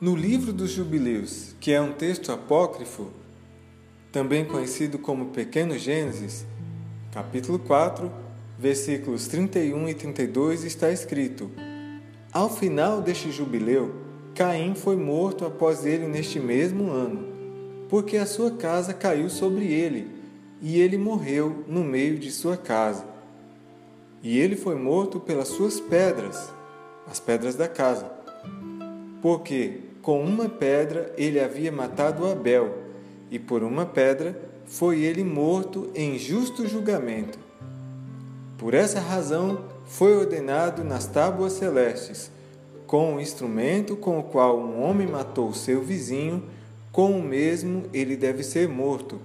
No livro dos Jubileus, que é um texto apócrifo, também conhecido como Pequeno Gênesis, capítulo 4, versículos 31 e 32, está escrito: Ao final deste jubileu, Caim foi morto após ele neste mesmo ano, porque a sua casa caiu sobre ele, e ele morreu no meio de sua casa. E ele foi morto pelas suas pedras, as pedras da casa, porque com uma pedra ele havia matado Abel e por uma pedra foi ele morto em justo julgamento. Por essa razão foi ordenado nas tábuas celestes, com o instrumento com o qual um homem matou seu vizinho, com o mesmo ele deve ser morto.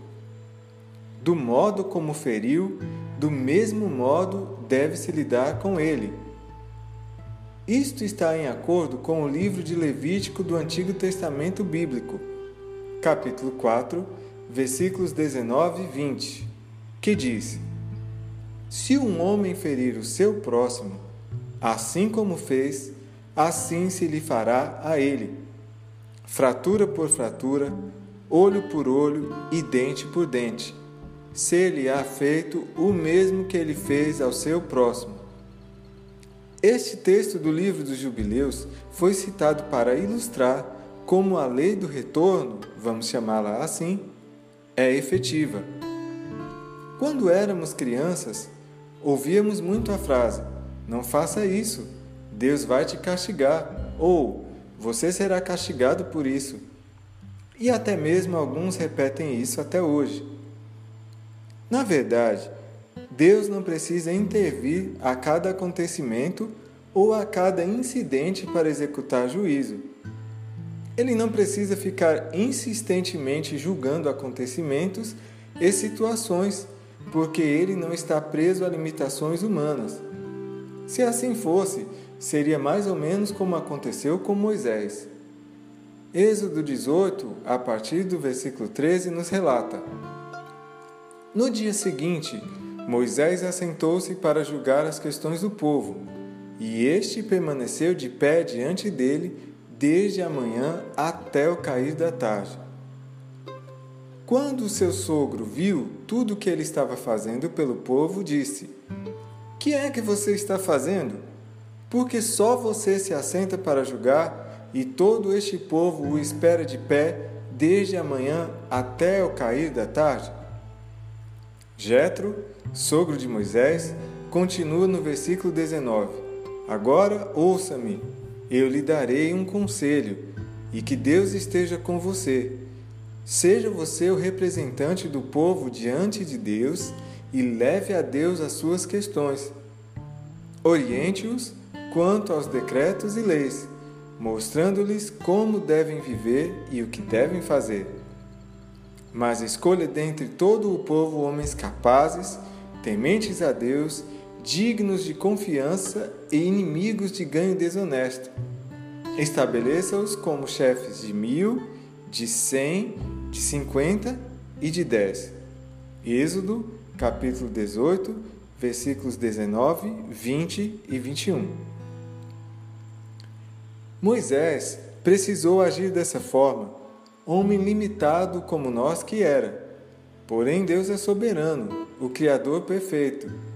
Do modo como feriu, do mesmo modo deve-se lidar com ele. Isto está em acordo com o livro de Levítico do Antigo Testamento Bíblico capítulo 4, versículos 19 e 20, que diz: Se um homem ferir o seu próximo, assim como fez, assim se lhe fará a ele, fratura por fratura, olho por olho e dente por dente. Se lhe há feito o mesmo que ele fez ao seu próximo. Este texto do livro dos Jubileus foi citado para ilustrar como a lei do retorno, vamos chamá-la assim, é efetiva. Quando éramos crianças, ouvíamos muito a frase: Não faça isso, Deus vai te castigar, ou Você será castigado por isso. E até mesmo alguns repetem isso até hoje. Na verdade, Deus não precisa intervir a cada acontecimento ou a cada incidente para executar juízo. Ele não precisa ficar insistentemente julgando acontecimentos e situações, porque ele não está preso a limitações humanas. Se assim fosse, seria mais ou menos como aconteceu com Moisés. Êxodo 18, a partir do versículo 13, nos relata: No dia seguinte, Moisés assentou-se para julgar as questões do povo, e este permaneceu de pé diante dele desde a manhã até o cair da tarde. Quando seu sogro viu tudo o que ele estava fazendo pelo povo, disse: Que é que você está fazendo? Porque só você se assenta para julgar e todo este povo o espera de pé desde a manhã até o cair da tarde? Jetro, sogro de Moisés, continua no versículo 19: Agora ouça-me, eu lhe darei um conselho, e que Deus esteja com você. Seja você o representante do povo diante de Deus e leve a Deus as suas questões. Oriente-os quanto aos decretos e leis, mostrando-lhes como devem viver e o que devem fazer. Mas escolha dentre todo o povo homens capazes, tementes a Deus dignos de confiança e inimigos de ganho desonesto. Estabeleça-os como chefes de mil, de cem, de cinquenta e de dez. Êxodo, capítulo 18, versículos 19, 20 e 21. Moisés precisou agir dessa forma, homem limitado como nós que era. Porém, Deus é soberano, o Criador perfeito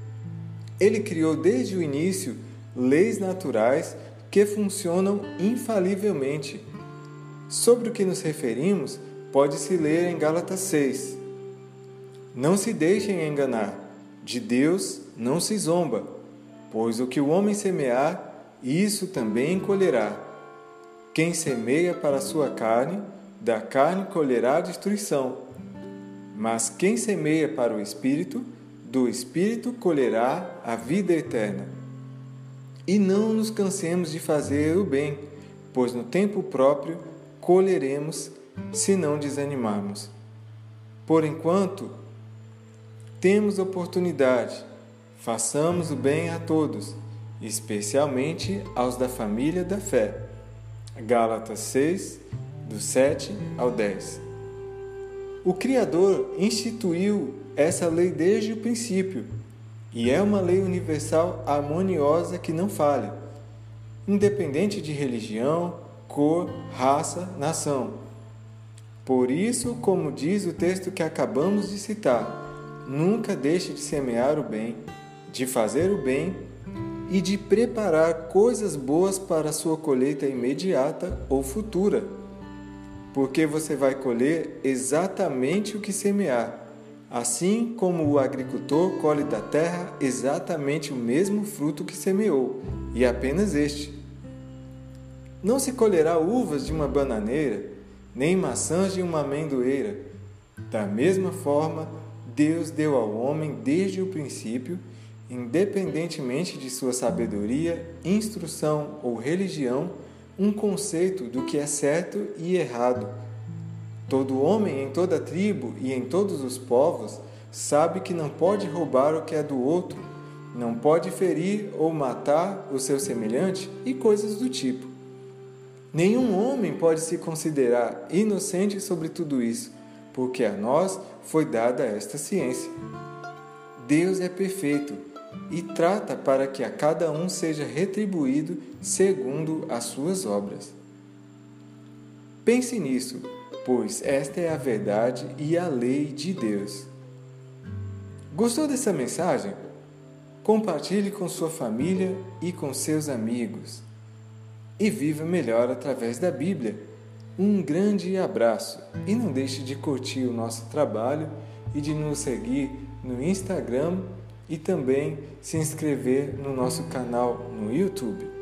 ele criou desde o início leis naturais que funcionam infalivelmente. Sobre o que nos referimos, pode-se ler em Gálatas 6. Não se deixem enganar, de Deus não se zomba, pois o que o homem semear, isso também colherá. Quem semeia para a sua carne, da carne colherá destruição. Mas quem semeia para o espírito, do Espírito colherá a vida eterna. E não nos cansemos de fazer o bem, pois no tempo próprio colheremos se não desanimarmos. Por enquanto, temos oportunidade, façamos o bem a todos, especialmente aos da família da fé. Gálatas 6, do 7 ao 10. O Criador instituiu essa lei desde o princípio e é uma lei universal harmoniosa que não falha. Independente de religião, cor, raça, nação. Por isso, como diz o texto que acabamos de citar, nunca deixe de semear o bem, de fazer o bem e de preparar coisas boas para sua colheita imediata ou futura, porque você vai colher exatamente o que semear, assim como o agricultor colhe da terra exatamente o mesmo fruto que semeou, e apenas este. Não se colherá uvas de uma bananeira, nem maçãs de uma amendoeira. Da mesma forma, Deus deu ao homem desde o princípio independentemente de sua sabedoria, instrução ou religião, um conceito do que é certo e errado. Todo homem em toda tribo e em todos os povos sabe que não pode roubar o que é do outro, não pode ferir ou matar o seu semelhante e coisas do tipo. Nenhum homem pode se considerar inocente sobre tudo isso, porque a nós foi dada esta ciência. Deus é perfeito e trata para que a cada um seja retribuído segundo as suas obras. Pense nisso, pois esta é a verdade e a lei de Deus. Gostou dessa mensagem? Compartilhe com sua família e com seus amigos. E viva melhor através da Bíblia. Um grande abraço e não deixe de curtir o nosso trabalho e de nos seguir no Instagram e também se inscrever no nosso canal no YouTube.